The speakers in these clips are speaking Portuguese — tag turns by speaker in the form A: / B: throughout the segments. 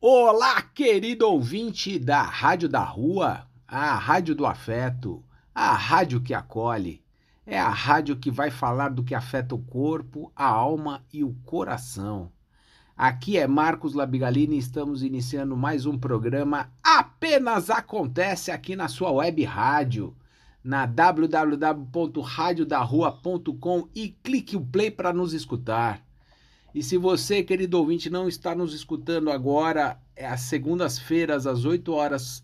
A: Olá, querido ouvinte da Rádio da Rua, a Rádio do Afeto, a rádio que acolhe. É a rádio que vai falar do que afeta o corpo, a alma e o coração. Aqui é Marcos Labigalini e estamos iniciando mais um programa Apenas Acontece aqui na sua web rádio, na www.radiodarrua.com e clique o play para nos escutar. E se você, querido ouvinte, não está nos escutando agora, é às segundas-feiras, às 8 horas,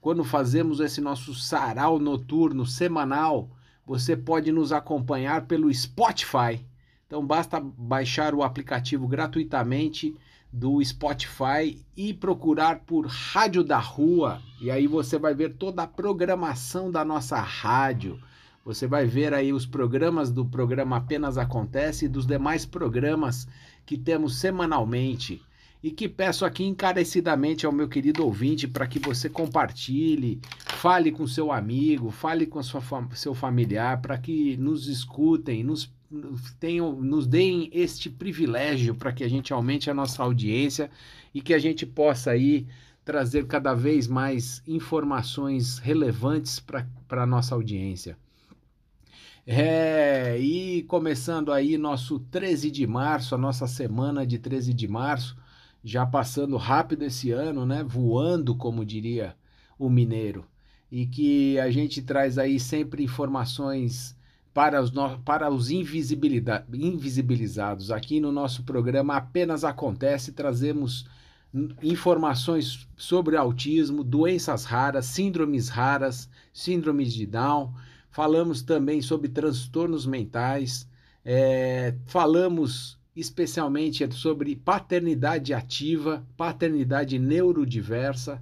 A: quando fazemos esse nosso sarau noturno semanal, você pode nos acompanhar pelo Spotify. Então basta baixar o aplicativo gratuitamente do Spotify e procurar por Rádio da Rua. E aí você vai ver toda a programação da nossa rádio. Você vai ver aí os programas do programa Apenas Acontece e dos demais programas que temos semanalmente. E que peço aqui encarecidamente ao meu querido ouvinte para que você compartilhe, fale com seu amigo, fale com sua, seu familiar, para que nos escutem, nos tenham, nos deem este privilégio para que a gente aumente a nossa audiência e que a gente possa aí trazer cada vez mais informações relevantes para a nossa audiência. É, e começando aí nosso 13 de março, a nossa semana de 13 de março, já passando rápido esse ano, né? Voando, como diria o mineiro. E que a gente traz aí sempre informações para os, no... para os invisibilizados. Aqui no nosso programa apenas acontece, trazemos informações sobre autismo, doenças raras, síndromes raras, síndromes de Down falamos também sobre transtornos mentais, é, falamos especialmente sobre paternidade ativa, paternidade neurodiversa.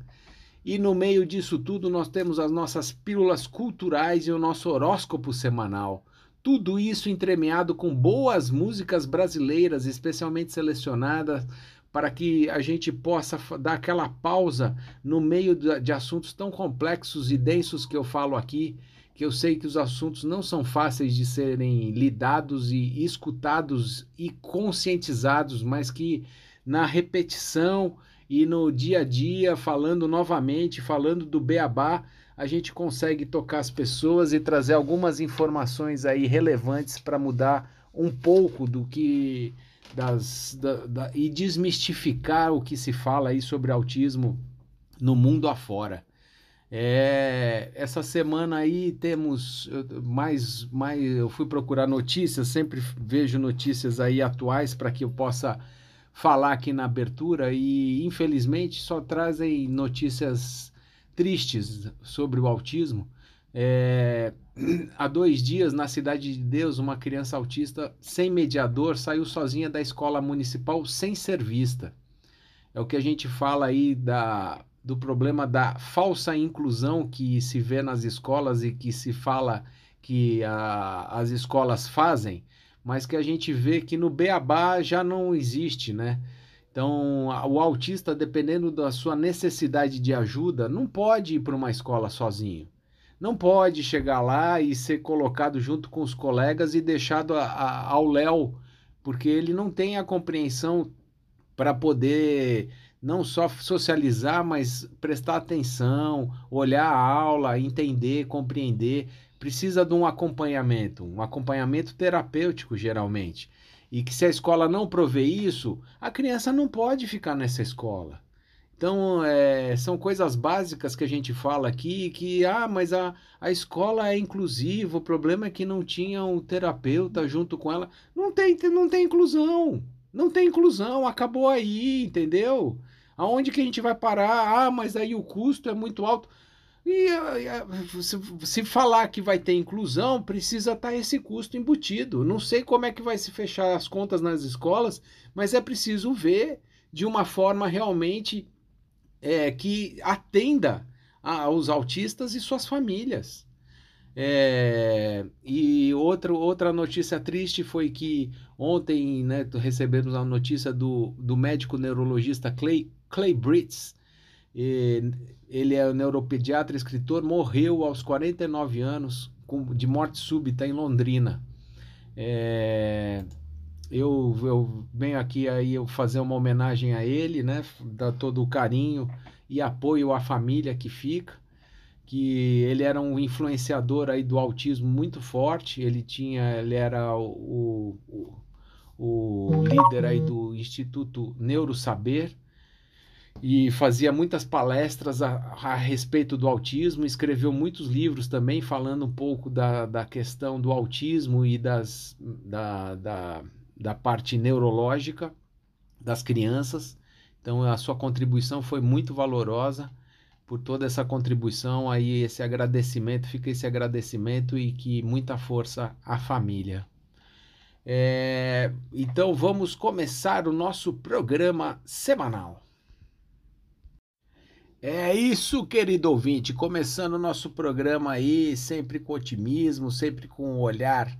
A: E no meio disso tudo, nós temos as nossas pílulas culturais e o nosso horóscopo semanal. Tudo isso entremeado com boas músicas brasileiras, especialmente selecionadas para que a gente possa dar aquela pausa no meio de assuntos tão complexos e densos que eu falo aqui que eu sei que os assuntos não são fáceis de serem lidados e escutados e conscientizados, mas que na repetição e no dia a dia, falando novamente, falando do beabá, a gente consegue tocar as pessoas e trazer algumas informações aí relevantes para mudar um pouco do que das da, da, e desmistificar o que se fala aí sobre autismo no mundo afora. É, essa semana aí temos mais, mais. Eu fui procurar notícias, sempre vejo notícias aí atuais para que eu possa falar aqui na abertura e infelizmente só trazem notícias tristes sobre o autismo. É, há dois dias, na Cidade de Deus, uma criança autista sem mediador saiu sozinha da escola municipal sem ser vista. É o que a gente fala aí da do problema da falsa inclusão que se vê nas escolas e que se fala que a, as escolas fazem, mas que a gente vê que no Beabá já não existe, né? Então, o autista, dependendo da sua necessidade de ajuda, não pode ir para uma escola sozinho. Não pode chegar lá e ser colocado junto com os colegas e deixado a, a, ao léu, porque ele não tem a compreensão para poder não só socializar, mas prestar atenção, olhar a aula, entender, compreender. Precisa de um acompanhamento, um acompanhamento terapêutico, geralmente. E que se a escola não prover isso, a criança não pode ficar nessa escola. Então, é, são coisas básicas que a gente fala aqui, que, ah, mas a, a escola é inclusiva, o problema é que não tinha um terapeuta junto com ela. Não tem, não tem inclusão, não tem inclusão, acabou aí, entendeu? Aonde que a gente vai parar? Ah, mas aí o custo é muito alto. E se, se falar que vai ter inclusão, precisa estar tá esse custo embutido. Não sei como é que vai se fechar as contas nas escolas, mas é preciso ver de uma forma realmente é, que atenda aos autistas e suas famílias. É, e outra, outra notícia triste foi que ontem né, recebemos a notícia do, do médico neurologista Clay, Clay Britz, ele é neuropediatra, escritor, morreu aos 49 anos de morte súbita em Londrina. É, eu, eu venho aqui aí eu fazer uma homenagem a ele, né? Dar todo o carinho e apoio à família que fica, que ele era um influenciador aí do autismo muito forte, ele tinha, ele era o, o, o líder aí do Instituto Neurosaber, e fazia muitas palestras a, a, respeito do autismo, escreveu muitos livros também falando um pouco da, da questão do autismo e das, da, da, da parte neurológica das crianças. Então a sua contribuição foi muito valorosa por toda essa contribuição aí esse agradecimento fica esse agradecimento e que muita força à família. É, então vamos começar o nosso programa semanal. É isso, querido ouvinte, começando o nosso programa aí, sempre com otimismo, sempre com um olhar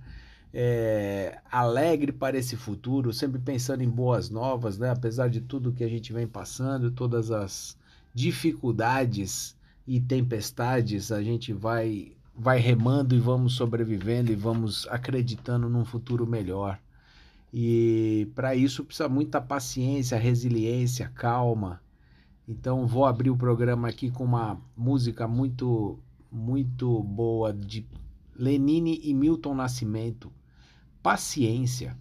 A: é, alegre para esse futuro, sempre pensando em boas novas, né? Apesar de tudo que a gente vem passando, todas as dificuldades e tempestades, a gente vai vai remando e vamos sobrevivendo e vamos acreditando num futuro melhor. E para isso precisa muita paciência, resiliência, calma então vou abrir o programa aqui com uma música muito muito boa de Lenine e Milton Nascimento. Paciência.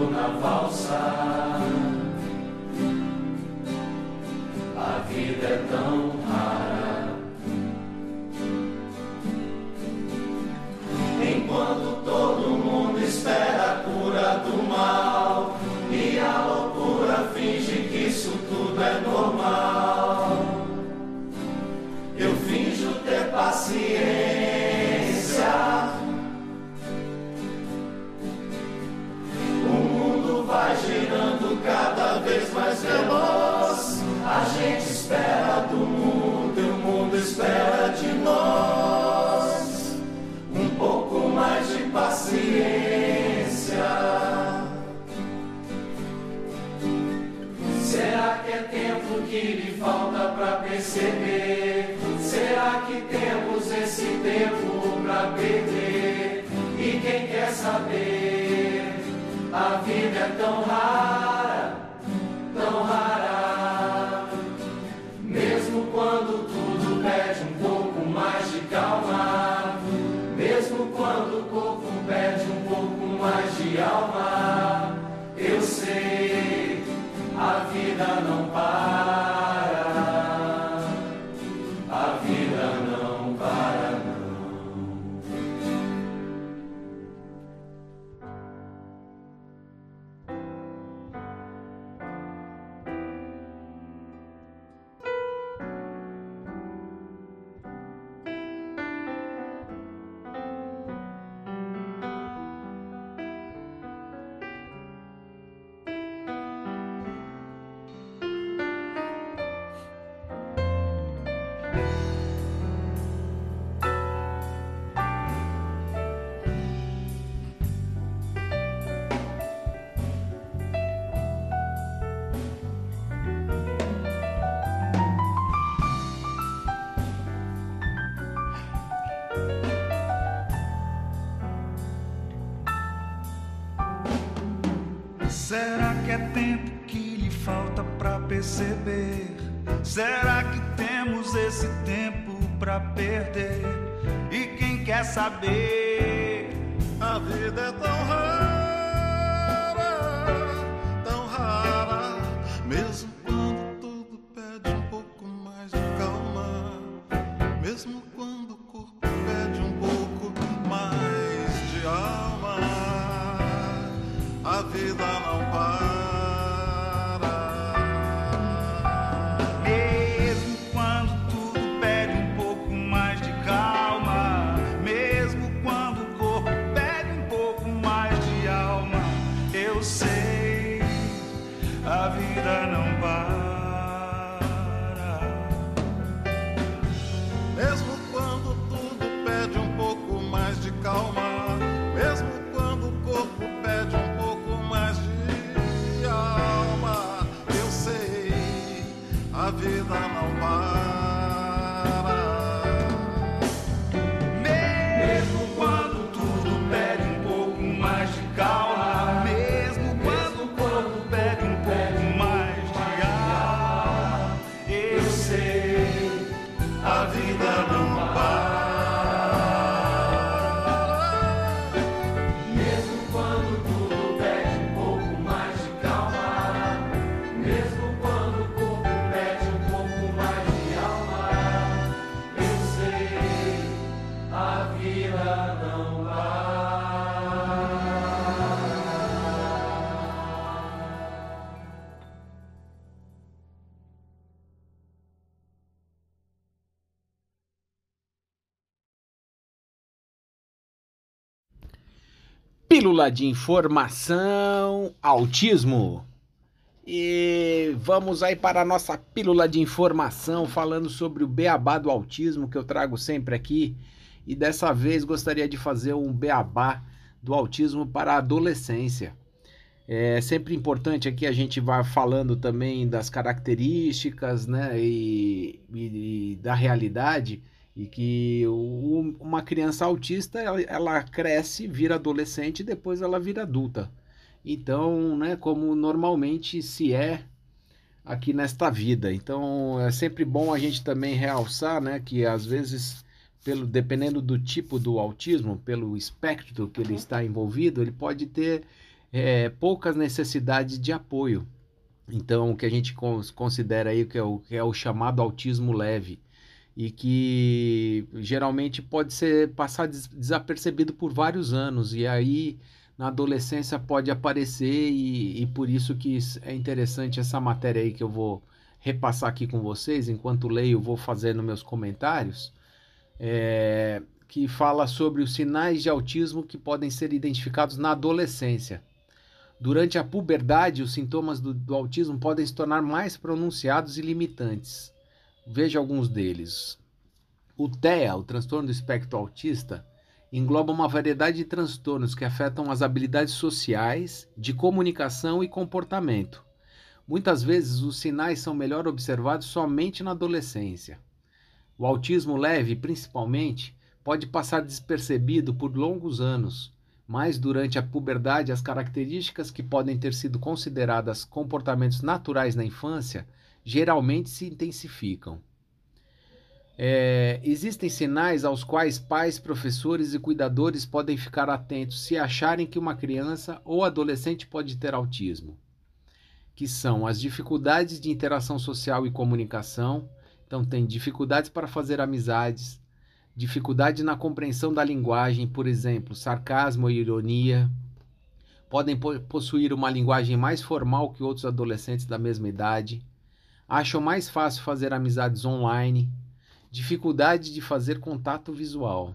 B: Será Será que temos esse tempo pra perder. E quem quer saber,
C: a vida é
A: Pílula de informação, autismo. E vamos aí para a nossa pílula de informação falando sobre o beabá do autismo que eu trago sempre aqui. E dessa vez gostaria de fazer um beabá do autismo para a adolescência. É sempre importante aqui a gente vai falando também das características, né, e, e- e da realidade, e que o- uma criança autista ela, ela cresce, vira adolescente e depois ela vira adulta. Então, né, como normalmente se é aqui nesta vida. Então, é sempre bom a gente também realçar, né, que às vezes pelo dependendo do tipo do autismo, pelo espectro que ele está envolvido, ele pode ter é, poucas necessidades de apoio. Então, o que a gente cons- considera aí que é o, que é o chamado autismo leve e que geralmente pode ser passar des- desapercebido por vários anos e aí na adolescência pode aparecer e, e por isso que é interessante essa matéria aí que eu vou repassar aqui com vocês, enquanto leio, vou fazendo meus comentários, é, que fala sobre os sinais de autismo que podem ser identificados na adolescência. Durante a puberdade, os sintomas do, do autismo podem se tornar mais pronunciados e limitantes. Veja alguns deles. O TEA, o transtorno do espectro autista, engloba uma variedade de transtornos que afetam as habilidades sociais, de comunicação e comportamento. Muitas vezes, os sinais são melhor observados somente na adolescência. O autismo leve, principalmente, pode passar despercebido por longos anos, mas durante a puberdade, as características que podem ter sido consideradas comportamentos naturais na infância geralmente se intensificam. É, existem sinais aos quais pais, professores e cuidadores podem ficar atentos se acharem que uma criança ou adolescente pode ter autismo, que são as dificuldades de interação social e comunicação, então tem dificuldades para fazer amizades, dificuldade na compreensão da linguagem, por exemplo, sarcasmo ou ironia, podem po- possuir uma linguagem mais formal que outros adolescentes da mesma idade, acham mais fácil fazer amizades online, dificuldade de fazer contato visual,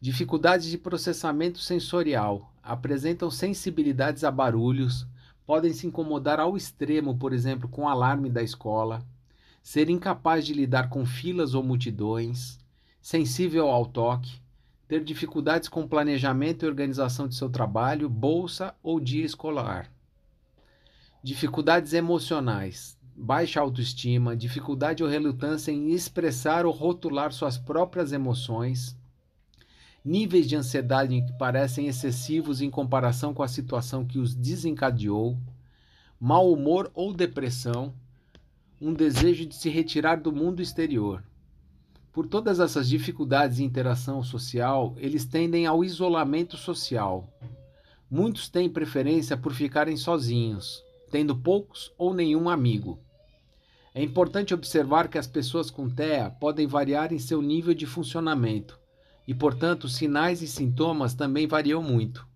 A: dificuldades de processamento sensorial, apresentam sensibilidades a barulhos, podem se incomodar ao extremo, por exemplo, com o alarme da escola, ser incapaz de lidar com filas ou multidões, sensível ao toque, ter dificuldades com planejamento e organização de seu trabalho, bolsa ou dia escolar. Dificuldades emocionais, baixa autoestima, dificuldade ou relutância em expressar ou rotular suas próprias emoções, níveis de ansiedade que parecem excessivos em comparação com a situação que os desencadeou, mau humor ou depressão, um desejo de se retirar do mundo exterior. Por todas essas dificuldades de interação social, eles tendem ao isolamento social. Muitos têm preferência por ficarem sozinhos, tendo poucos ou nenhum amigo. É importante observar que as pessoas com TEA podem variar em seu nível de funcionamento e, portanto, sinais e sintomas também variam muito.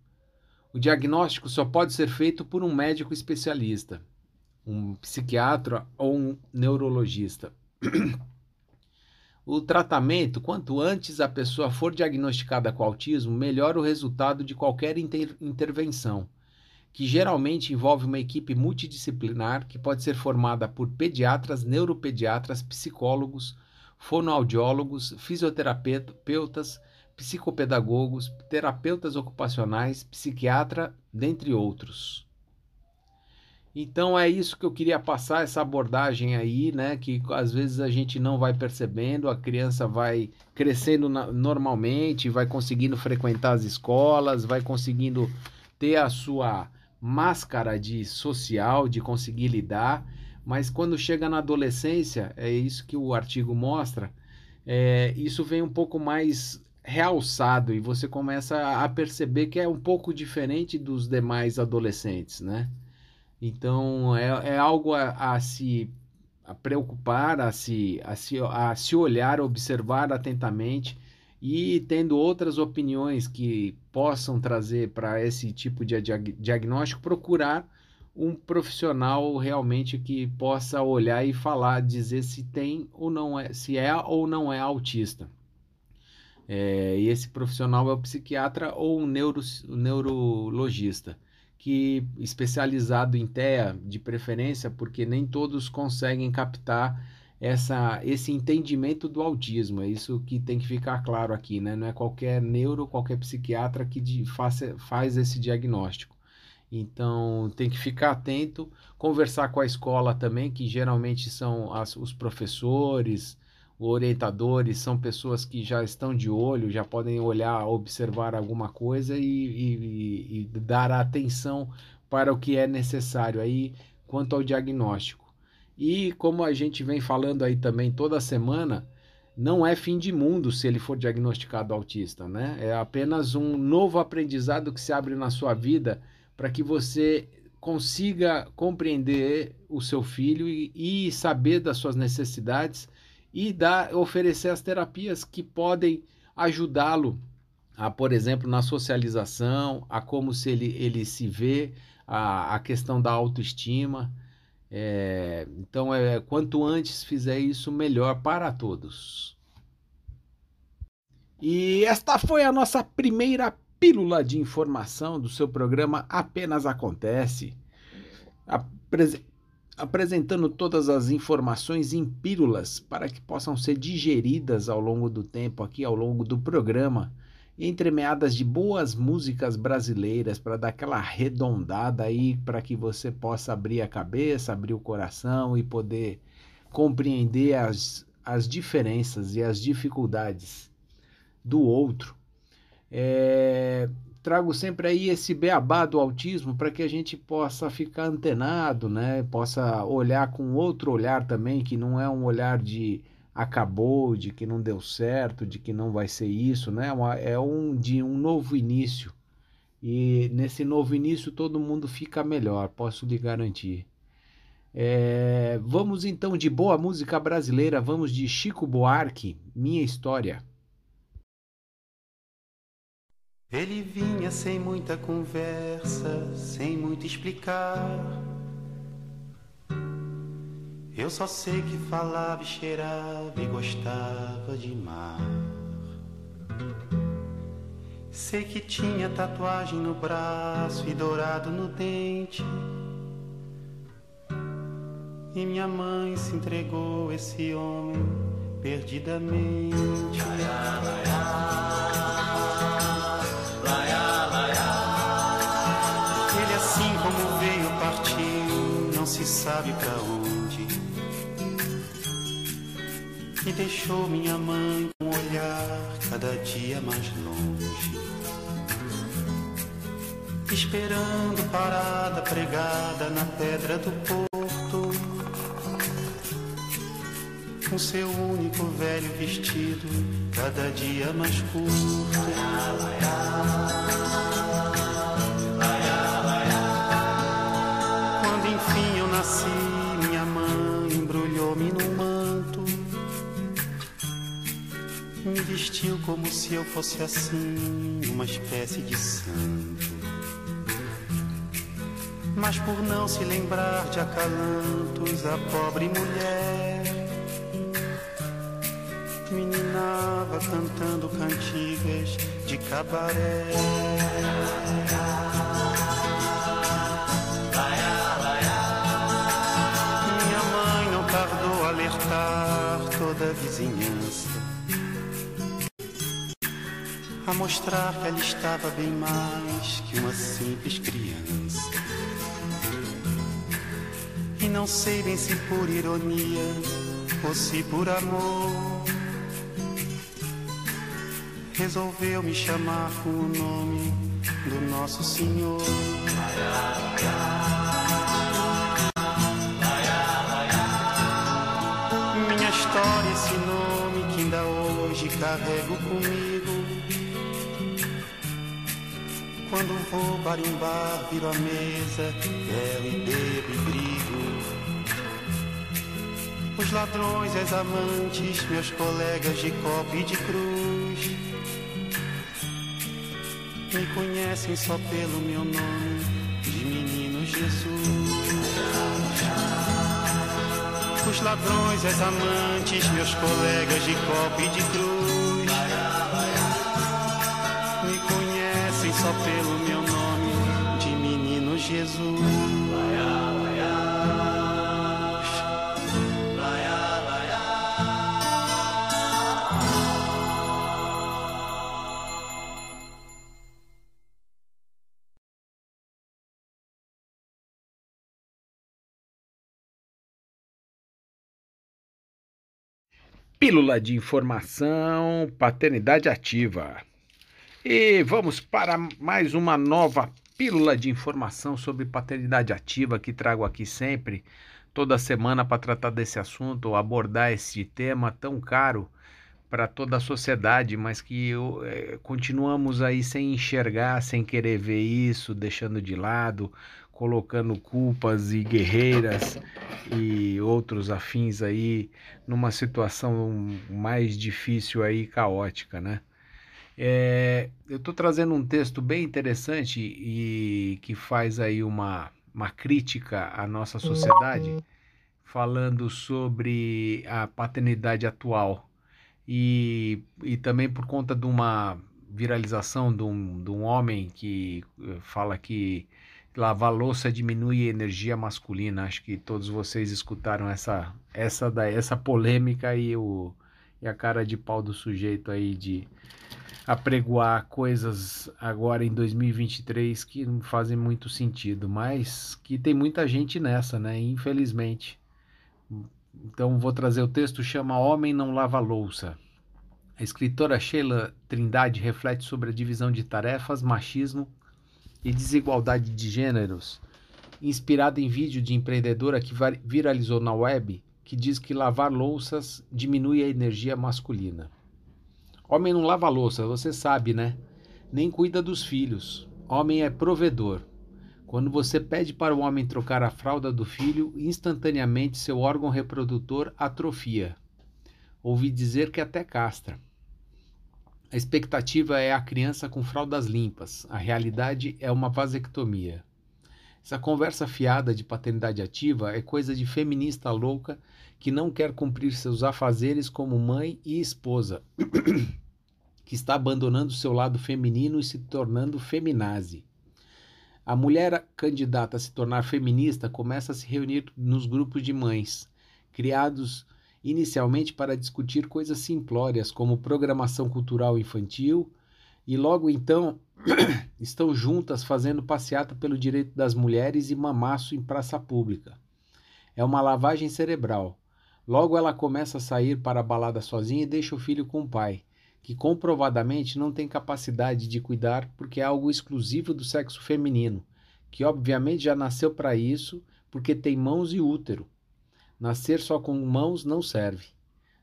A: O diagnóstico só pode ser feito por um médico especialista, um psiquiatra ou um neurologista. o tratamento, quanto antes a pessoa for diagnosticada com autismo, melhor o resultado de qualquer inter intervenção, que geralmente envolve uma equipe multidisciplinar que pode ser formada por pediatras, neuropediatras, psicólogos, fonoaudiólogos, fisioterapeutas, psicopedagogos, terapeutas ocupacionais, psiquiatra, dentre outros. Então é isso que eu queria passar essa abordagem aí, né, que às vezes a gente não vai percebendo, a criança vai crescendo normalmente, vai conseguindo frequentar as escolas, vai conseguindo ter a sua máscara de social, de conseguir lidar, mas quando chega na adolescência, é isso que o artigo mostra, é, isso vem um pouco mais realçado e você começa a perceber que é um pouco diferente dos demais adolescentes, né? Então é, é algo a, a se a preocupar, a se, a, se, a se olhar, observar atentamente e tendo outras opiniões que possam trazer para esse tipo de diagnóstico, procurar um profissional realmente que possa olhar e falar, dizer se tem ou não é, se é ou não é autista. É, e esse profissional é o psiquiatra ou um neuro, neurologista, que especializado em TEA de preferência, porque nem todos conseguem captar essa, esse entendimento do autismo. É isso que tem que ficar claro aqui, né? Não é qualquer neuro, qualquer psiquiatra que de, faz, faz esse diagnóstico. Então tem que ficar atento, conversar com a escola também, que geralmente são as, os professores, orientadores, são pessoas que já estão de olho, já podem olhar, observar alguma coisa e, e, e dar atenção para o que é necessário aí quanto ao diagnóstico. E como a gente vem falando aí também toda semana, não é fim de mundo se ele for diagnosticado autista, né? É apenas um novo aprendizado que se abre na sua vida para que você consiga compreender o seu filho e, e, saber das suas necessidades e dar, oferecer as terapias que podem ajudá-lo a, por exemplo, na socialização, a como se ele, ele se vê, a, a questão da autoestima. É, então, é, quanto antes fizer isso, melhor para todos. E esta foi a nossa primeira pílula de informação do seu programa Apenas Acontece, apre apresentando todas as informações em pílulas para que possam ser digeridas ao longo do tempo, aqui ao longo do programa, entremeadas de boas músicas brasileiras para dar aquela arredondada aí para que você possa abrir a cabeça, abrir o coração e poder compreender as, as diferenças e as dificuldades do outro é, trago sempre aí esse beabá do autismo para que a gente possa ficar antenado, né? Possa olhar com outro olhar também, que não é um olhar de acabou, de que não deu certo, de que não vai ser isso, né? É um de um novo início. E nesse novo início todo mundo fica melhor, posso lhe garantir. É, vamos então de boa música brasileira, vamos de Chico Buarque, Minha História.
D: Ele vinha sem muita conversa, sem muito explicar. Eu só sei que falava e cheirava e gostava de mar. Sei que tinha tatuagem no braço e dourado no dente. E minha mãe se entregou a esse homem perdidamente. Laiá, laiá. se sabe pra onde. E deixou minha mãe com um olhar cada dia mais longe. Esperando parada pregada na pedra do porto. Um seu único velho vestido, cada dia mais curto. Quando enfim eu nasci, Me vestiu como se eu fosse assim, uma espécie de santo. Mas por não se lembrar de acalantos, a pobre mulher meninava cantando cantigas de cabaré. Minha mãe não tardou a alertar toda a vizinhança. A mostrar que ela estava bem mais que uma simples criança. E não sei bem se por ironia ou se por amor. Resolveu me chamar com o nome do Nosso Senhor. Minha história, esse nome que ainda hoje carrego comigo. Quando vou barimbar, viro a mesa, bebo e bebo e brigo. Os ladrões, as amantes, meus colegas de copo e de cruz. Me conhecem só pelo meu nome, de menino Jesus. Os ladrões, as amantes, meus colegas de copo e de cruz. Só pelo meu nome, de menino Jesus.
A: Pílula de informação, paternidade ativa. E vamos para mais uma nova pílula de informação sobre paternidade ativa que trago aqui sempre, toda semana para tratar desse assunto, abordar esse tema tão caro para toda a sociedade, mas que eh, continuamos aí sem enxergar, sem querer ver isso, deixando de lado, colocando culpas e guerreiras e outros afins aí numa situação mais difícil aí, caótica, né? É, eu estou trazendo um texto bem interessante e que faz aí uma, uma crítica à nossa sociedade, falando sobre a paternidade atual e, e também por conta de uma viralização de um, de um homem que eh, fala que lavar louça diminui a energia masculina. Acho que todos vocês escutaram essa essa essa polêmica e o e a cara de pau do sujeito aí de apregoar coisas agora em 2023 que não fazem muito sentido, mas que tem muita gente nessa, né? Infelizmente. Então vou trazer o texto chama Homem não lava louça. A escritora Sheila Trindade reflete sobre a divisão de tarefas, machismo e desigualdade de gêneros, inspirada em vídeo de empreendedora que viralizou na web, que diz que lavar louças diminui a energia masculina. Homem não lava louça, você sabe, né? Nem cuida dos filhos. Homem é provedor. Quando você pede para o homem trocar a fralda do filho, instantaneamente seu órgão reprodutor atrofia. Ouvi dizer que até castra. A expectativa é a criança com fraldas limpas, a realidade é uma vasectomia. Essa conversa fiada de paternidade ativa é coisa de feminista louca que não quer cumprir seus afazeres como mãe e esposa, que está abandonando seu lado feminino e se tornando feminazi. A mulher candidata a se tornar feminista começa a se reunir nos grupos de mães, criados inicialmente para discutir coisas simplórias como programação cultural infantil, e logo então estão juntas fazendo passeata pelo direito das mulheres e mamaço em praça pública. É uma lavagem cerebral. Logo ela começa a sair para a balada sozinha e deixa o filho com o pai, que comprovadamente não tem capacidade de cuidar porque é algo exclusivo do sexo feminino, que obviamente já nasceu para isso porque tem mãos e útero. Nascer só com mãos não serve.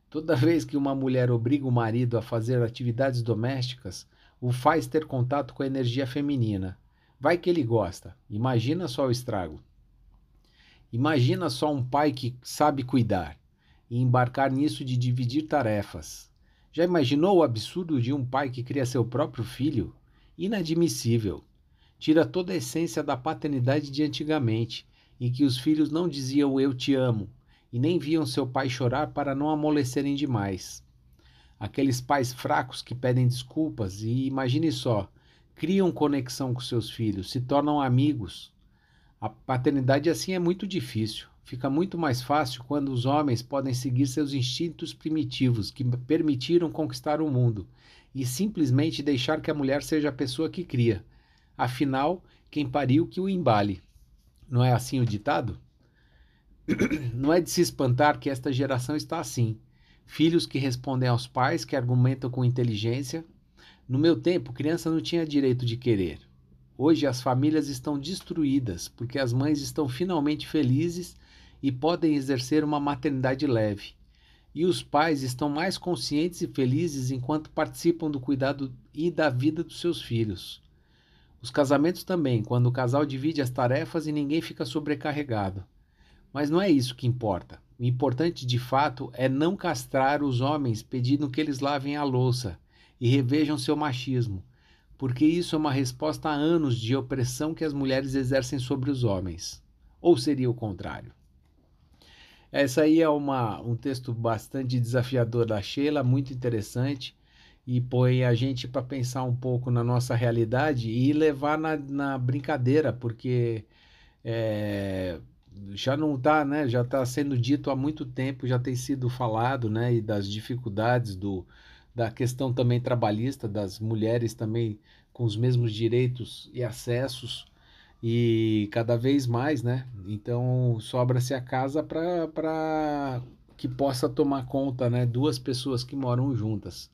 A: Toda vez que uma mulher obriga o marido a fazer atividades domésticas, o faz ter contato com a energia feminina. Vai que ele gosta. Imagina só o estrago. Imagina só um pai que sabe cuidar e embarcar nisso de dividir tarefas. Já imaginou o absurdo de um pai que cria seu próprio filho? Inadmissível. Tira toda a essência da paternidade de antigamente, em que os filhos não diziam eu te amo e nem viam seu pai chorar para não amolecerem demais. Aqueles pais fracos que pedem desculpas e imagine só, criam conexão com seus filhos, se tornam amigos. A paternidade assim é muito difícil. Fica muito mais fácil quando os homens podem seguir seus instintos primitivos que permitiram conquistar o mundo e simplesmente deixar que a mulher seja a pessoa que cria. Afinal, quem pariu que o embale. Não é assim o ditado? Não é de se espantar que esta geração está assim. Filhos que respondem aos pais, que argumentam com inteligência. No meu tempo, criança não tinha direito de querer. Hoje as famílias estão destruídas porque as mães estão finalmente felizes e podem exercer uma maternidade leve. E os pais estão mais conscientes e felizes enquanto participam do cuidado e da vida dos seus filhos. Os casamentos também, quando o casal divide as tarefas e ninguém fica sobrecarregado. Mas não é isso que importa. O importante de fato é não castrar os homens pedindo que eles lavem a louça e revejam seu machismo, porque isso é uma resposta a anos de opressão que as mulheres exercem sobre os homens. Ou seria o contrário? Essa aí é uma, um texto bastante desafiador da Sheila, muito interessante, e põe a gente para pensar um pouco na nossa realidade e levar na, na brincadeira, porque é, já não está, né? Já está sendo dito há muito tempo, já tem sido falado, né? E das dificuldades do, da questão também trabalhista das mulheres também com os mesmos direitos e acessos e cada vez mais, né? Então sobra-se a casa para que possa tomar conta, né? Duas pessoas que moram juntas.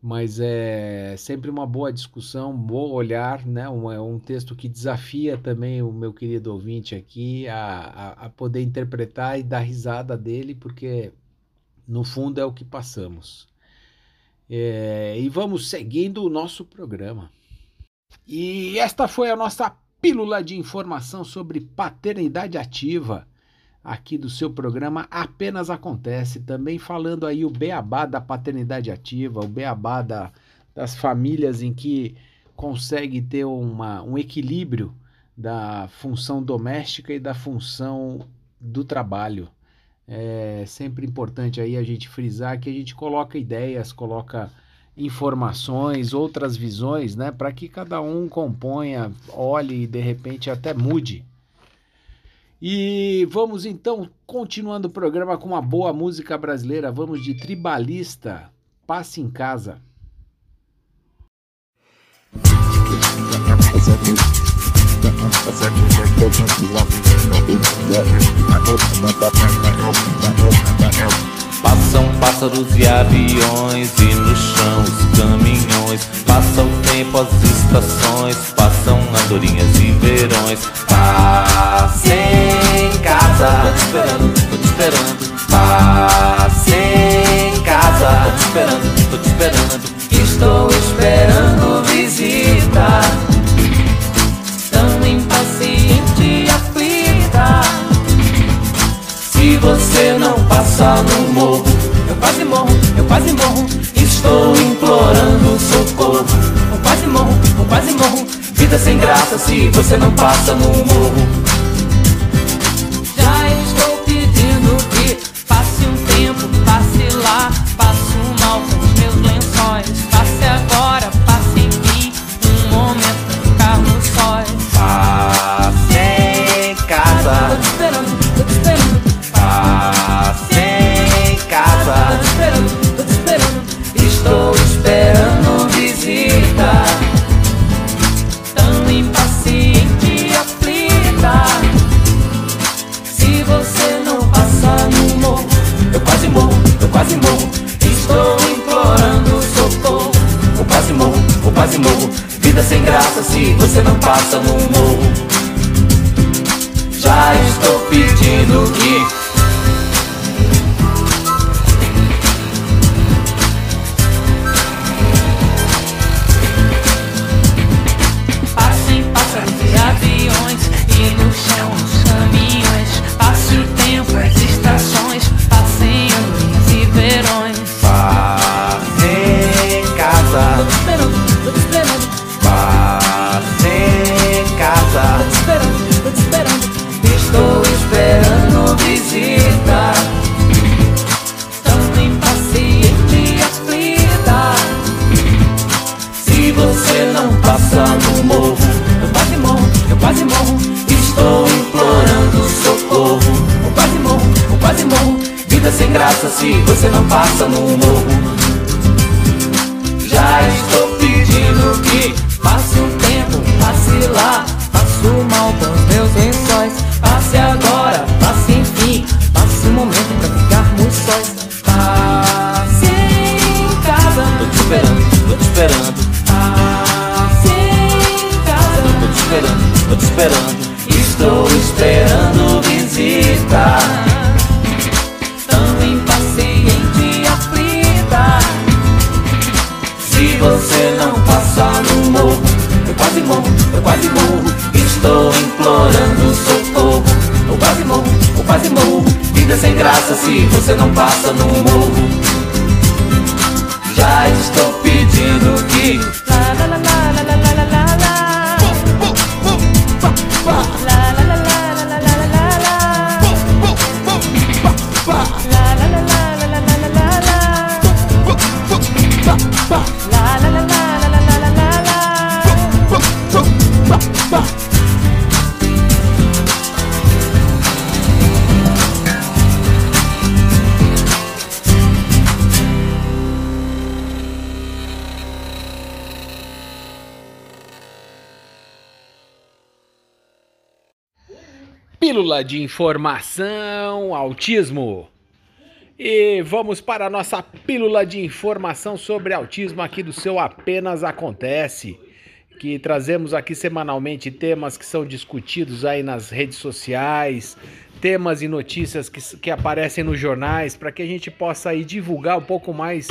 A: Mas é sempre uma boa discussão, um bom olhar, né? Um, é um texto que desafia também o meu querido ouvinte aqui a, a, a poder interpretar e dar risada dele, porque no fundo é o que passamos. É, e vamos seguindo o nosso programa. E esta foi a nossa pílula de informação sobre paternidade ativa aqui do seu programa Apenas Acontece, também falando aí o beabá da paternidade ativa, o beabá da, das famílias em que consegue ter uma, um equilíbrio da função doméstica e da função do trabalho. É sempre importante aí a gente frisar que a gente coloca ideias, coloca informações, outras visões, né, para que cada um componha, olhe e de repente até mude. E vamos então continuando o programa com uma boa música brasileira. Vamos de Tribalista, Passe em Casa.
E: Passam pássaros e aviões e no chão os caminhões. Passa o tempo, as estações, passam andorinhas e verões. Passe em casa, tô te esperando, tô te esperando. Passe em casa, tô te esperando, tô te esperando. Estou esperando visita. No morro, eu quase morro, eu quase morro. Estou implorando socorro. Eu quase morro, eu quase morro. Vida sem graça se você não passa no morro. Já estou pedindo que passe um tempo, passe lá, passe um mal quase morro. Vida sem graça se você não passa no morro. Já estou pedindo que
A: Pílula de informação, autismo. E vamos para a nossa pílula de informação sobre autismo aqui do seu Apenas Acontece, que trazemos aqui semanalmente temas que são discutidos aí nas redes sociais, temas e notícias que, que aparecem nos jornais, para que a gente possa aí divulgar um pouco mais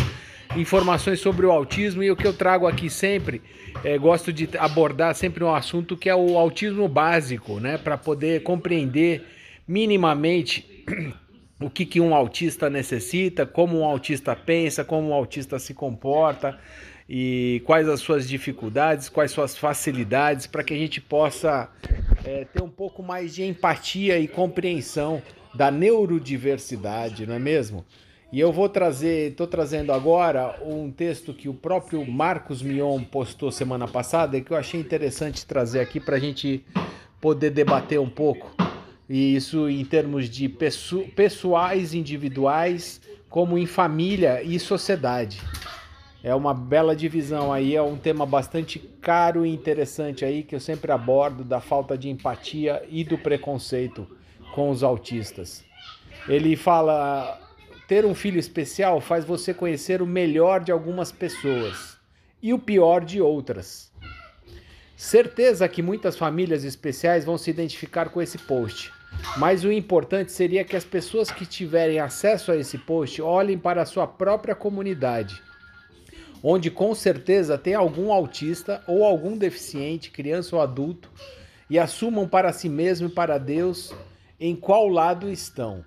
A: informações sobre o autismo e o que eu trago aqui sempre, eh, gosto de abordar sempre um assunto que é o autismo básico, né, para poder compreender minimamente o que, que um autista necessita, como um autista pensa, como um autista se comporta e quais as suas dificuldades, quais suas facilidades, para que a gente possa eh, ter um pouco mais de empatia e compreensão da neurodiversidade, não é mesmo? E eu vou trazer, estou trazendo agora um texto que o próprio Marcos Mion postou semana passada e que eu achei interessante trazer aqui para a gente poder debater um pouco. E isso em termos de pesso- pessoais, individuais, como em família e sociedade. É uma bela divisão aí, é um tema bastante caro e interessante aí que eu sempre abordo da falta de empatia e do preconceito com os autistas. Ele fala: ter um filho especial faz você conhecer o melhor de algumas pessoas e o pior de outras. Certeza que muitas famílias especiais vão se identificar com esse post, mas o importante seria que as pessoas que tiverem acesso a esse post olhem para a sua própria comunidade, onde com certeza tem algum autista ou algum deficiente, criança ou adulto, e assumam para si mesmo e para Deus em qual lado estão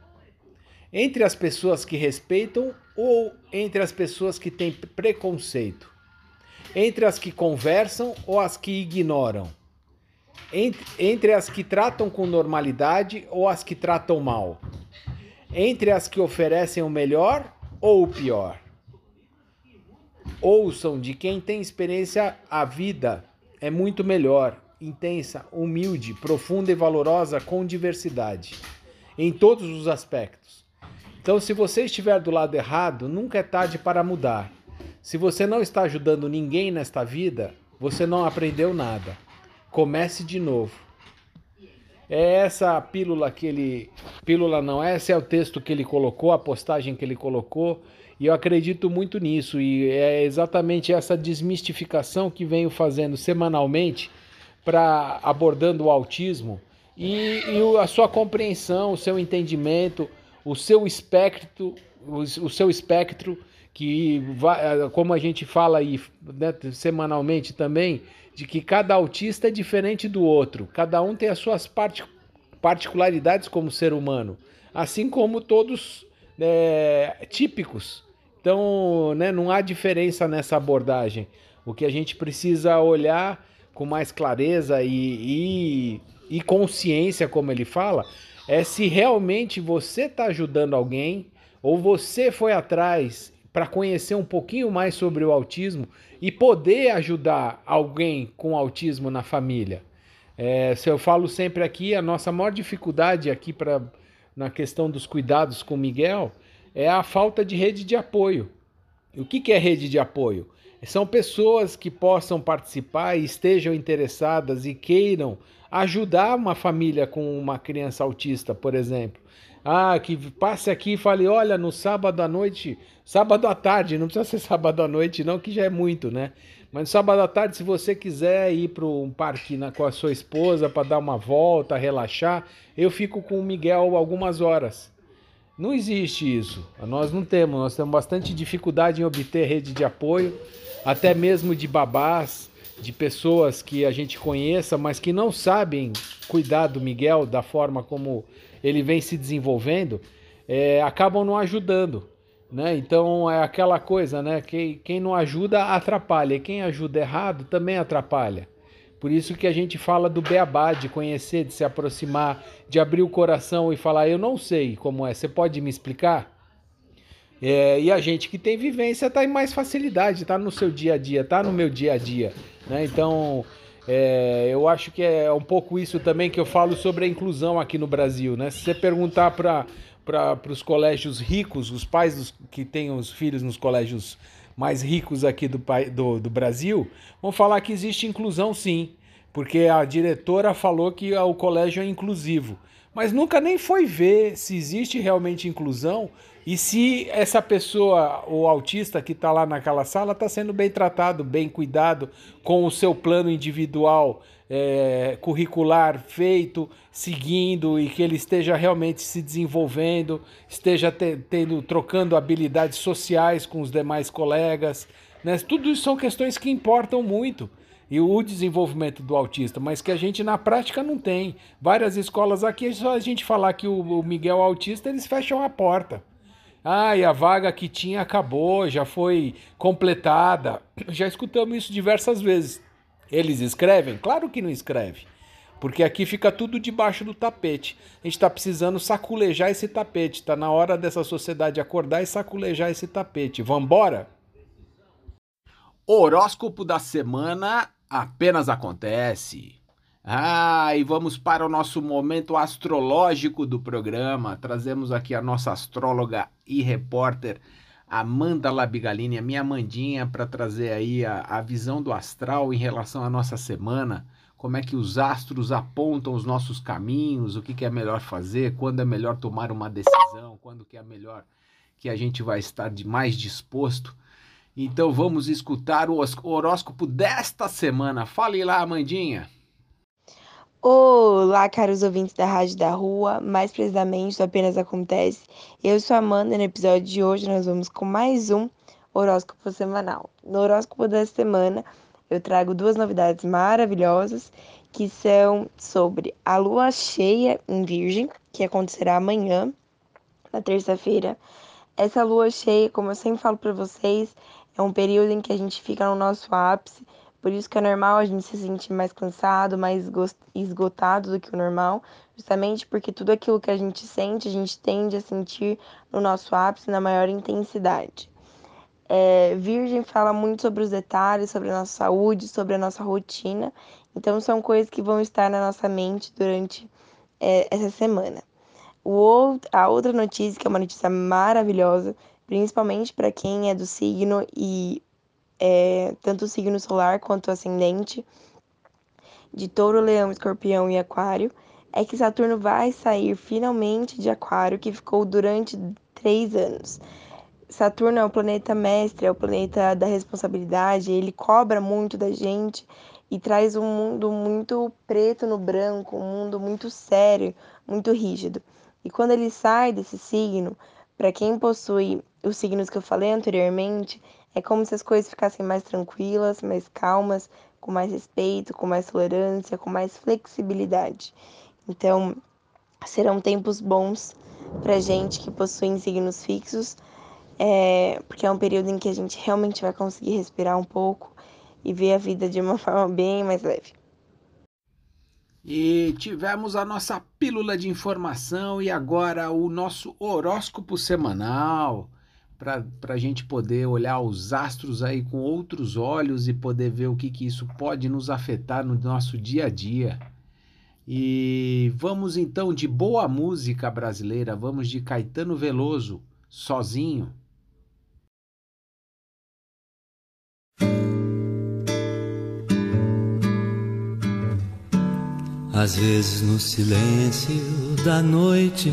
A: entre as pessoas que respeitam ou entre as pessoas que têm preconceito, entre as que conversam ou as que ignoram, entre, entre as que tratam com normalidade ou as que tratam mal, entre as que oferecem o melhor ou o pior. Ouçam de quem tem experiência a vida é muito melhor, intensa, humilde, profunda e valorosa com diversidade, em todos os aspectos. Então, se você estiver do lado errado, nunca é tarde para mudar. Se você não está ajudando ninguém nesta vida, você não aprendeu nada. Comece de novo. É essa a pílula que ele. Pílula não, esse é o texto que ele colocou, a postagem que ele colocou, e eu acredito muito nisso. E é exatamente essa desmistificação que venho fazendo semanalmente para abordando o autismo e, e a sua compreensão, o seu entendimento, o seu espectro, o, seu espectro que como a gente fala aí né, semanalmente também, de que cada autista é diferente do outro, cada um tem as suas parti- particularidades como ser humano, assim como todos é, típicos. Então, né, não há diferença nessa abordagem. O que a gente precisa olhar com mais clareza e, e, e consciência, como ele fala, é se realmente você está ajudando alguém ou você foi atrás para conhecer um pouquinho mais sobre o autismo e poder ajudar alguém com autismo na família. É, se eu falo sempre aqui, a nossa maior dificuldade aqui para na questão dos cuidados com Miguel é a falta de rede de apoio. E o que, que é rede de apoio? São pessoas que possam participar e estejam interessadas e queiram ajudar uma família com uma criança autista, por exemplo. Ah, que passe aqui e fale: olha, no sábado à noite, sábado à tarde, não precisa ser sábado à noite, não, que já é muito, né? Mas sábado à tarde, se você quiser ir para um parque na, com a sua esposa para dar uma volta, relaxar, eu fico com o Miguel algumas horas. Não existe isso. Nós não temos, nós temos bastante dificuldade em obter rede de apoio, até mesmo de babás, de pessoas que a gente conheça, mas que não sabem cuidar do Miguel da forma como ele vem se desenvolvendo, é, acabam não ajudando. Né? Então é aquela coisa, né? Quem, quem não ajuda atrapalha, e quem ajuda errado também atrapalha. Por isso que a gente fala do beabá, de conhecer, de se aproximar, de abrir o coração e falar: Eu não sei como é, você pode me explicar? É, e a gente que tem vivência está em mais facilidade, está no seu dia a dia, está no meu dia a dia. Né? Então, é, eu acho que é um pouco isso também que eu falo sobre a inclusão aqui no Brasil. Né? Se você perguntar para para os colégios ricos, os pais dos, que têm os filhos nos colégios mais ricos aqui do, do, do Brasil, vão falar que existe inclusão sim, porque a diretora falou que o colégio é inclusivo. Mas nunca nem foi ver se existe realmente inclusão e se essa pessoa, o autista que está lá naquela sala, está sendo bem tratado, bem cuidado, com o seu plano individual é, curricular feito, seguindo e que ele esteja realmente se desenvolvendo, esteja te, tendo, trocando habilidades sociais com os demais colegas. Né? Tudo isso são questões que importam muito. E o desenvolvimento do autista, mas que a gente na prática não tem. Várias escolas aqui, é só a gente falar que o Miguel é autista, eles fecham a porta. Ah, e a vaga que tinha acabou, já foi completada. Já escutamos isso diversas vezes. Eles escrevem? Claro que não escreve. Porque aqui fica tudo debaixo do tapete. A gente está precisando saculejar esse tapete. Está na hora dessa sociedade acordar e saculejar esse tapete. Vambora? Horóscopo da semana apenas acontece. Ah, e vamos para o nosso momento astrológico do programa. Trazemos aqui a nossa astróloga e repórter Amanda Labigalini, a minha Amandinha, para trazer aí a, a visão do astral em relação à nossa semana, como é que os astros apontam os nossos caminhos, o que, que é melhor fazer, quando é melhor tomar uma decisão, quando que é melhor que a gente vai estar de mais disposto. Então vamos escutar o horóscopo desta semana. Fale lá, Amandinha.
F: Olá, caros ouvintes da Rádio da Rua, mais precisamente do Apenas Acontece. Eu sou a Amanda e no episódio de hoje nós vamos com mais um horóscopo semanal. No horóscopo da semana eu trago duas novidades maravilhosas que são sobre a lua cheia em Virgem, que acontecerá amanhã, na terça-feira. Essa lua cheia, como eu sempre falo para vocês, é um período em que a gente fica no nosso ápice por isso que é normal a gente se sentir mais cansado, mais esgotado do que o normal, justamente porque tudo aquilo que a gente sente, a gente tende a sentir no nosso ápice na maior intensidade. É, Virgem fala muito sobre os detalhes, sobre a nossa saúde, sobre a nossa rotina. Então, são coisas que vão estar na nossa mente durante é, essa semana. O outro, a outra notícia, que é uma notícia maravilhosa, principalmente para quem é do signo e é, tanto o signo solar quanto o ascendente de touro, leão, escorpião e aquário, é que Saturno vai sair finalmente de aquário, que ficou durante três anos. Saturno é o planeta mestre, é o planeta da responsabilidade, ele cobra muito da gente e traz um mundo muito preto no branco, um mundo muito sério, muito rígido. E quando ele sai desse signo, para quem possui os signos que eu falei anteriormente, é como se as coisas ficassem mais tranquilas, mais calmas, com mais respeito, com mais tolerância, com mais flexibilidade. Então, serão tempos bons para gente que possui signos fixos, é, porque é um período em que a gente realmente vai conseguir respirar um pouco e ver a vida de uma forma bem mais leve.
A: E tivemos a nossa pílula de informação e agora o nosso horóscopo semanal para a gente poder olhar os astros aí com outros olhos e poder ver o que, que isso pode nos afetar no nosso dia a dia. E vamos então de boa música brasileira, vamos de Caetano Veloso, sozinho.
G: Às vezes no silêncio da noite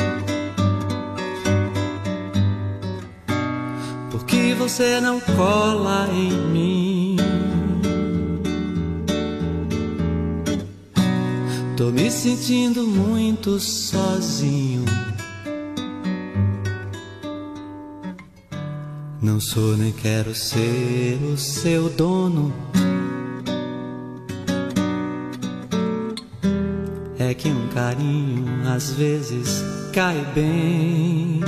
G: Você não cola em mim? Tô me sentindo muito sozinho. Não sou nem quero ser o seu dono. É que um carinho às vezes cai bem.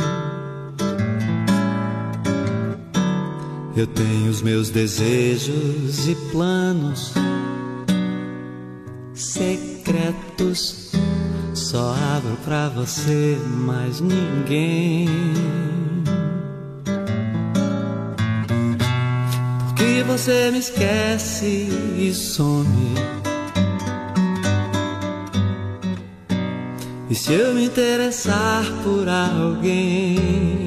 G: Eu tenho os meus desejos e planos secretos. Só abro pra você, mais ninguém. Porque você me esquece e some. E se eu me interessar por alguém?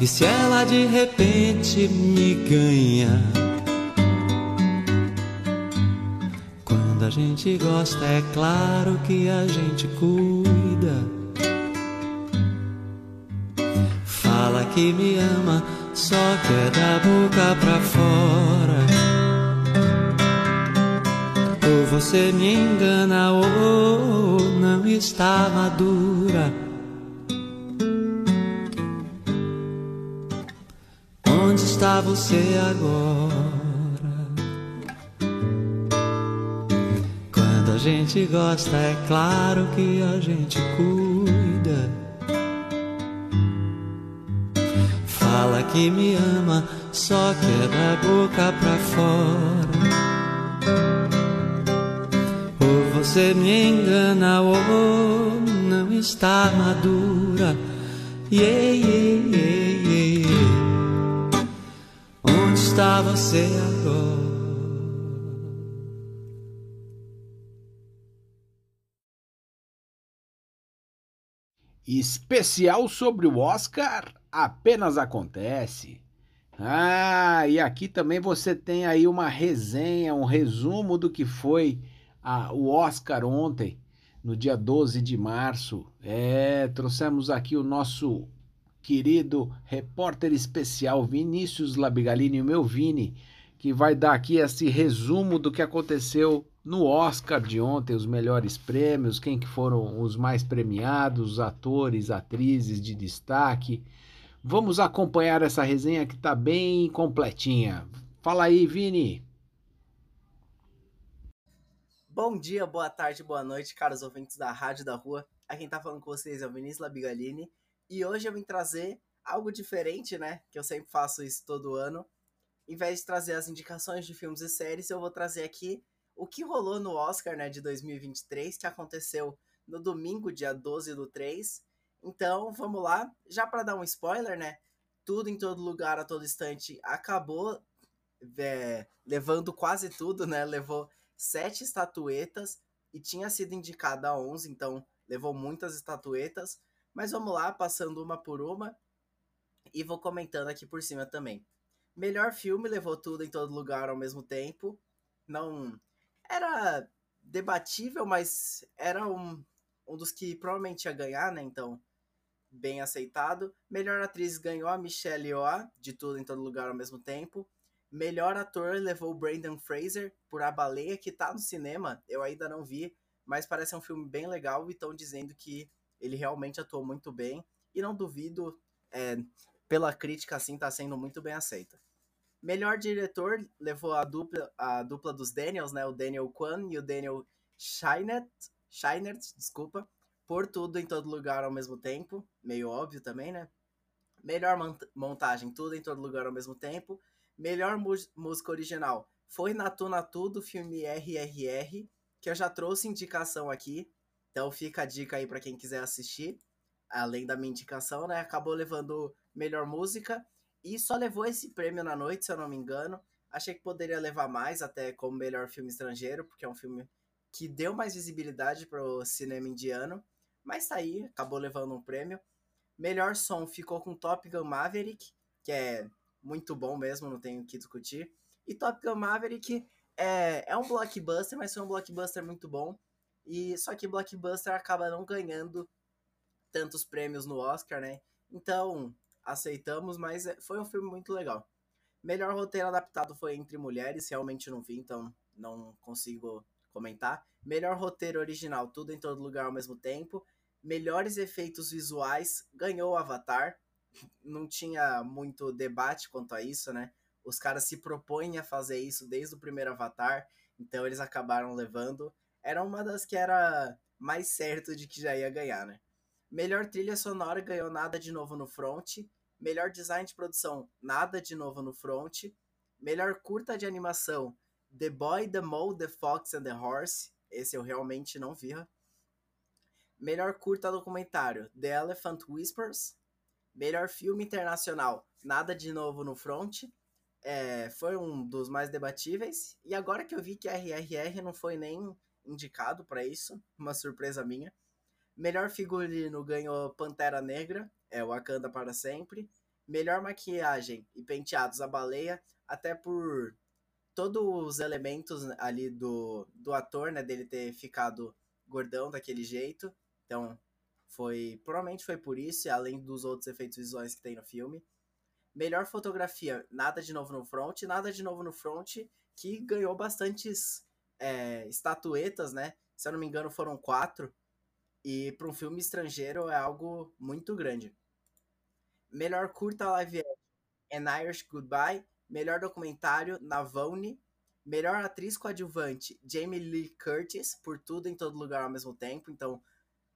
G: E se ela de repente me ganha? Quando a gente gosta, é claro que a gente cuida. Fala que me ama, só que é da boca pra fora. Ou você me engana, ou não está madura. Você agora? Quando a gente gosta, é claro que a gente cuida. Fala que me ama, só que é da boca pra fora. Ou você me engana, ou não está madura. Yeah, yeah, yeah. Está você agora?
A: Especial sobre o Oscar apenas acontece. Ah, e aqui também você tem aí uma resenha, um resumo do que foi a- o Oscar ontem, no dia 12 de março. É, trouxemos aqui o nosso querido repórter especial Vinícius Labigalini, o meu Vini, que vai dar aqui esse resumo do que aconteceu no Oscar de ontem, os melhores prêmios, quem que foram os mais premiados, atores, atrizes de destaque. Vamos acompanhar essa resenha que tá bem completinha. Fala aí, Vini.
H: Bom dia, boa tarde, boa noite, caros ouvintes da Rádio da Rua. Aqui quem tá falando com vocês é o Vinícius Labigalini. E hoje eu vim trazer algo diferente, né? Que eu sempre faço isso todo ano. Em vez de trazer as indicações de filmes e séries, eu vou trazer aqui o que rolou no Oscar, né, de 2023, que aconteceu no domingo, dia 12 do 3. Então, vamos lá. Já para dar um spoiler, né? Tudo em todo lugar, a todo instante, acabou é, levando quase tudo, né? Levou sete estatuetas e tinha sido indicada a 11, então levou muitas estatuetas. Mas vamos lá, passando uma por uma e vou comentando aqui por cima também. Melhor filme levou tudo em todo lugar ao mesmo tempo. Não era debatível, mas era um, um dos que provavelmente ia ganhar, né? Então, bem aceitado. Melhor atriz ganhou a Michelle Yeoh, de tudo em todo lugar ao mesmo tempo. Melhor ator levou Brandon Fraser por A Baleia, que tá no cinema. Eu ainda não vi, mas parece um filme bem legal e estão dizendo que ele realmente atuou muito bem. E não duvido, é, pela crítica, assim, tá sendo muito bem aceita. Melhor diretor levou a dupla, a dupla dos Daniels, né? O Daniel Kwan e o Daniel Scheinert Shiners, desculpa, por tudo em todo lugar ao mesmo tempo, meio óbvio também, né? Melhor mont- montagem, tudo em todo lugar ao mesmo tempo. Melhor música original foi Natu Natu do filme RRR, que eu já trouxe indicação aqui. Então fica a dica aí pra quem quiser assistir. Além da minha indicação, né? Acabou levando melhor música e só levou esse prêmio na noite, se eu não me engano. Achei que poderia levar mais, até como melhor filme estrangeiro, porque é um filme que deu mais visibilidade pro cinema indiano. Mas tá aí, acabou levando um prêmio. Melhor som ficou com Top Gun Maverick, que é muito bom mesmo, não tenho o que discutir. E Top Gun Maverick é, é um blockbuster, mas foi um blockbuster muito bom. E só que blockbuster acaba não ganhando tantos prêmios no Oscar, né? Então, aceitamos, mas é- foi um filme muito legal. Melhor roteiro adaptado foi Entre Mulheres, realmente não vi, então não consigo comentar. Melhor roteiro original, tudo em todo lugar ao mesmo tempo. Melhores efeitos visuais, ganhou Avatar. Não tinha muito debate quanto a isso, né? Os caras se propõem a fazer isso desde o primeiro Avatar, então eles acabaram levando. Era uma das que era mais certo de que já ia ganhar, né? Melhor trilha sonora ganhou Nada de Novo no Front. Melhor design de produção, Nada de Novo no Front. Melhor curta de animação, The Boy, The Mole, The Fox and the Horse. Esse eu realmente não vi. Melhor curta documentário, The Elephant Whispers. Melhor filme internacional, Nada de Novo no Front. É, foi um dos mais debatíveis. E agora que eu vi que RRR não foi nem indicado para isso, uma surpresa minha. Melhor figurino ganhou Pantera Negra, é Wakanda para sempre. Melhor maquiagem e penteados a baleia, até por todos os elementos ali do, do ator, né, dele ter ficado gordão daquele jeito. Então, foi, provavelmente foi por isso, além dos outros efeitos visuais que tem no filme. Melhor fotografia, nada de novo no front, nada de novo no front, que ganhou bastantes é, estatuetas, né? Se eu não me engano, foram quatro. E para um filme estrangeiro é algo muito grande. Melhor curta live action, An Irish Goodbye. Melhor documentário, Navone. Melhor atriz coadjuvante, Jamie Lee Curtis, por tudo em todo lugar ao mesmo tempo. Então,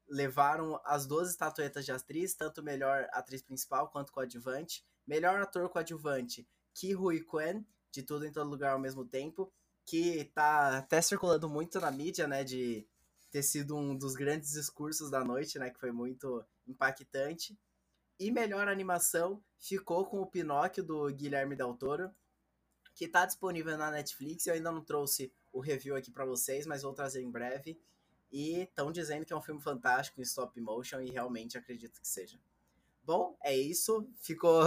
H: levaram as duas estatuetas de atriz, tanto melhor atriz principal quanto coadjuvante. Melhor ator coadjuvante, Ki Hui Kwan, de tudo em todo lugar ao mesmo tempo, que tá até circulando muito na mídia, né, de ter sido um dos grandes discursos da noite, né, que foi muito impactante. E melhor animação ficou com o Pinóquio do Guilherme Del Toro, que tá disponível na Netflix. Eu ainda não trouxe o review aqui para vocês, mas vou trazer em breve. E estão dizendo que é um filme fantástico em stop motion e realmente acredito que seja. Bom, é isso. Ficou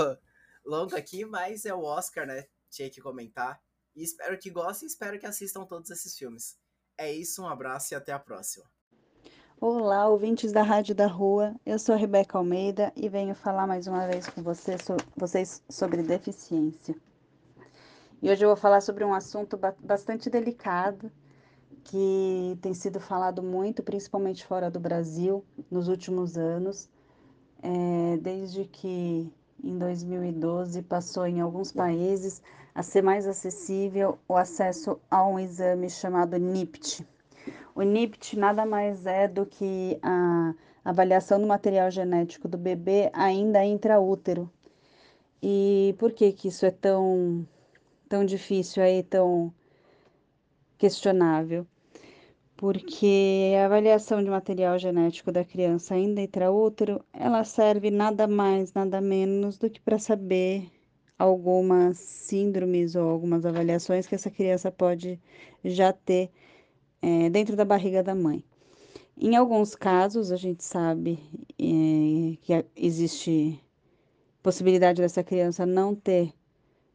H: longo aqui, mas é o Oscar, né? Tinha que comentar. E espero que gostem e espero que assistam todos esses filmes. É isso, um abraço e até a próxima.
I: Olá, ouvintes da Rádio da Rua. Eu sou Rebeca Almeida e venho falar mais uma vez com você so- vocês sobre deficiência. E hoje eu vou falar sobre um assunto ba- bastante delicado que tem sido falado muito, principalmente fora do Brasil, nos últimos anos, é, desde que em 2012 passou em alguns países a ser mais acessível o acesso a um exame chamado NIPT. O NIPT nada mais é do que a avaliação do material genético do bebê ainda intraútero. E por que que isso é tão tão difícil aí, tão questionável? Porque a avaliação de material genético da criança ainda intraútero, ela serve nada mais, nada menos do que para saber algumas síndromes ou algumas avaliações que essa criança pode já ter é, dentro da barriga da mãe. Em alguns casos, a gente sabe é, que existe possibilidade dessa criança não ter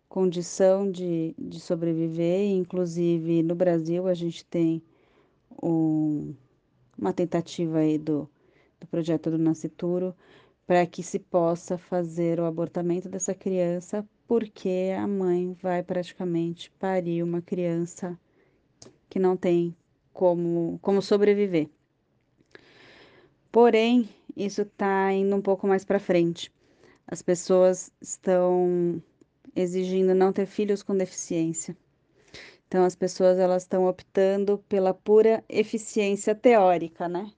I: condição de, de sobreviver, inclusive no Brasil a gente tem um- uma tentativa aí do, do projeto do Nascituro para que se possa fazer o abortamento dessa criança, porque a mãe vai praticamente parir uma criança que não tem como, como sobreviver. Porém, isso está indo um pouco mais para frente. As pessoas estão exigindo não ter filhos com deficiência. Então as pessoas elas estão optando pela pura eficiência teórica, né?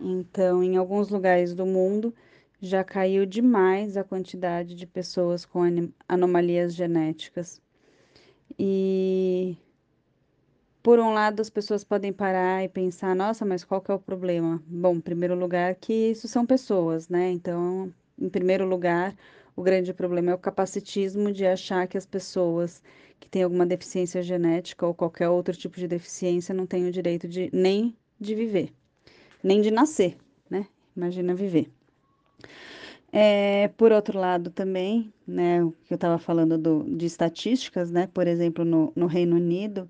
I: Então, em alguns lugares do mundo já caiu demais a quantidade de pessoas com anomalias genéticas. E por um lado, as pessoas podem parar e pensar, nossa, mas qual que é o problema? Bom, em primeiro lugar, que isso são pessoas, né? Então, em primeiro lugar, o grande problema é o capacitismo de achar que as pessoas que têm alguma deficiência genética ou qualquer outro tipo de deficiência não têm o direito de nem de viver, nem de nascer, né? Imagina viver. É, por outro lado, também, né, o que eu estava falando do, de estatísticas, né, por exemplo, no, no Reino Unido,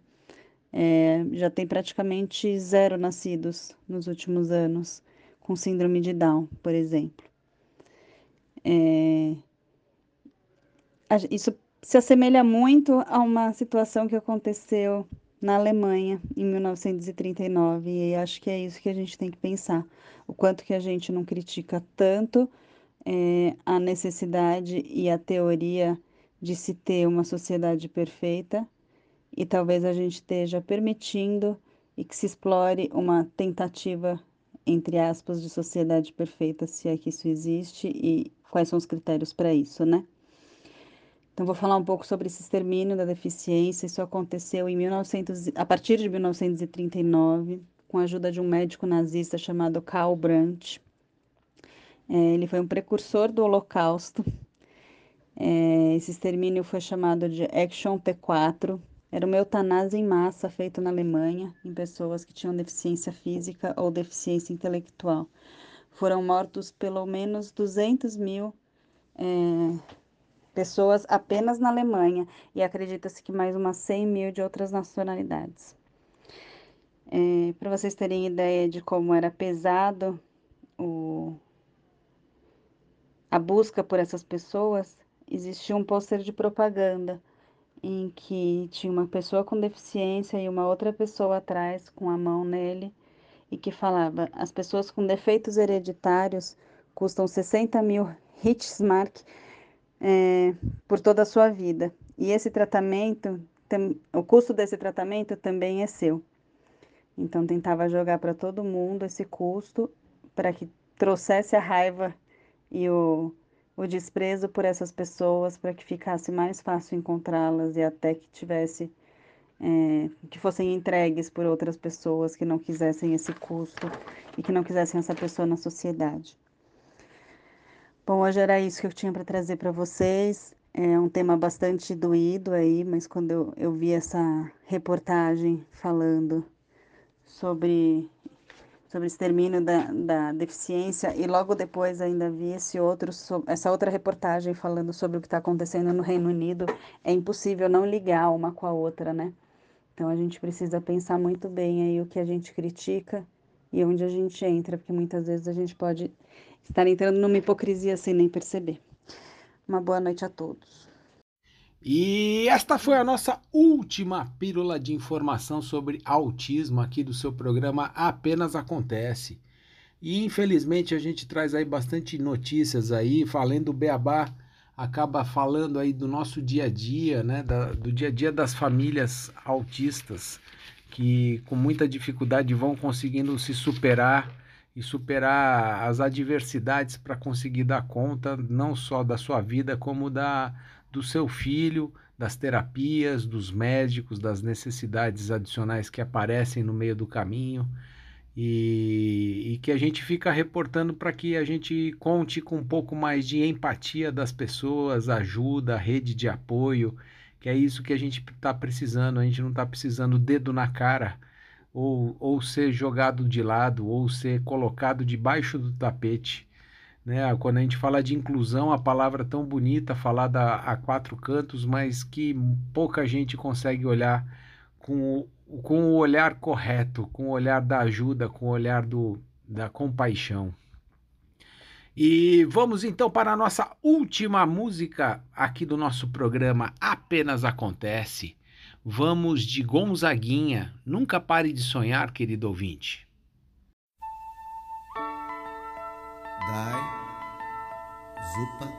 I: é, já tem praticamente zero nascidos nos últimos anos com síndrome de Down, por exemplo. É, isso se assemelha muito a uma situação que aconteceu na Alemanha em 1939 e acho que é isso que a gente tem que pensar, o quanto que a gente não critica tanto é, a necessidade e a teoria de se ter uma sociedade perfeita e talvez a gente esteja permitindo e que se explore uma tentativa, entre aspas, de sociedade perfeita, se é que isso existe e quais são os critérios para isso, né? Então, vou falar um pouco sobre esse extermínio da deficiência. Isso aconteceu em 1900, a partir de 1939, com a ajuda de um médico nazista chamado Karl Brandt. É, ele foi um precursor do Holocausto. É, esse extermínio foi chamado de Action T4, era uma eutanásia em massa feita na Alemanha em pessoas que tinham deficiência física ou deficiência intelectual. Foram mortos pelo menos 200 mil é, pessoas apenas na Alemanha e acredita-se que mais umas 100 mil de outras nacionalidades. É, Para vocês terem ideia de como era pesado o, a busca por essas pessoas, existia um pôster de propaganda em que tinha uma pessoa com deficiência e uma outra pessoa atrás com a mão nele e que falava: as pessoas com defeitos hereditários custam 60 mil Hitchmark é, por toda a sua vida. E esse tratamento, o custo desse tratamento também é seu. Então tentava jogar para todo mundo esse custo para que trouxesse a raiva e o o desprezo por essas pessoas para que ficasse mais fácil encontrá-las e até que tivesse é, que fossem entregues por outras pessoas que não quisessem esse custo e que não quisessem essa pessoa na sociedade. Bom, hoje era isso que eu tinha para trazer para vocês. É um tema bastante doído aí, mas quando eu, eu vi essa reportagem falando sobre sobre extermínio da, da deficiência e logo depois ainda vi esse outro, essa outra reportagem falando sobre o que está acontecendo no Reino Unido. É impossível não ligar uma com a outra, né? Então a gente precisa pensar muito bem aí o que a gente critica e onde a gente entra, porque muitas vezes a gente pode estar entrando numa hipocrisia sem nem perceber. Uma boa noite a todos.
A: E esta foi a nossa última pílula de informação sobre autismo aqui do seu programa Apenas Acontece. E infelizmente a gente traz aí bastante notícias aí, falando do Beabá, acaba falando aí do nosso dia a dia, né, da, do dia a dia das famílias autistas, que com muita dificuldade vão conseguindo se superar e superar as adversidades para conseguir dar conta não só da sua vida, como da do seu filho, das terapias, dos médicos, das necessidades adicionais que aparecem no meio do caminho e, e que a gente fica reportando para que a gente conte com um pouco mais de empatia das pessoas, ajuda, rede de apoio, que é isso que a gente está precisando. A gente não está precisando dedo na cara ou, ou ser jogado de lado ou ser colocado debaixo do tapete né? Quando a gente fala de inclusão, a palavra tão bonita, falada a quatro cantos, mas que pouca gente consegue olhar com o, com o olhar correto, com o olhar da ajuda, com o olhar do, da compaixão. E vamos então para a nossa última música aqui do nosso programa Apenas Acontece. Vamos de Gonzaguinha. Nunca pare de sonhar, querido ouvinte.
J: Dai, Zupa,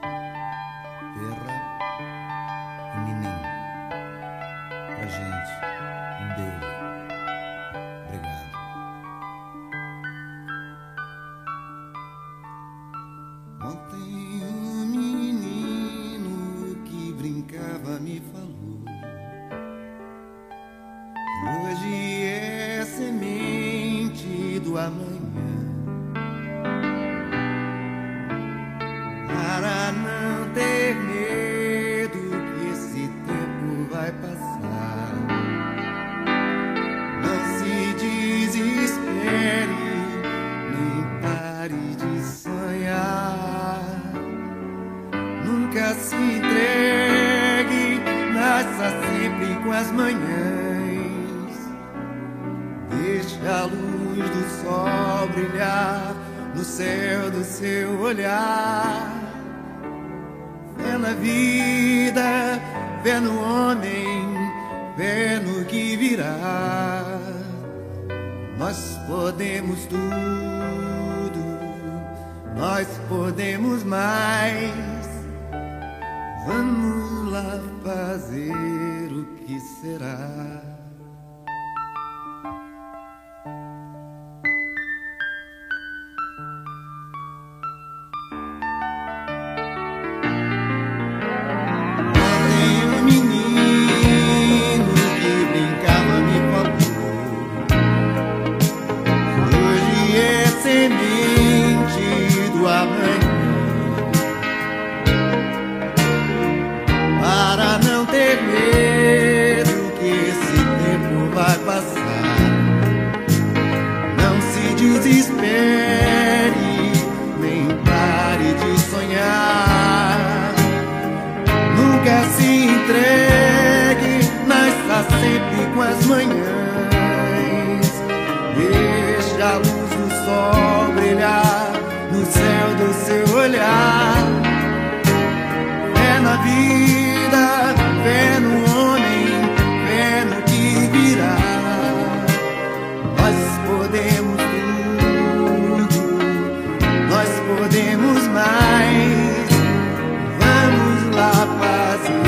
K: olhar. Fé na vida, fé no homem, fé no que virá. Nós podemos tudo, nós podemos mais. Vamos lá fazer o que será. Podemos tudo, nós podemos mais. Vamos lá fazer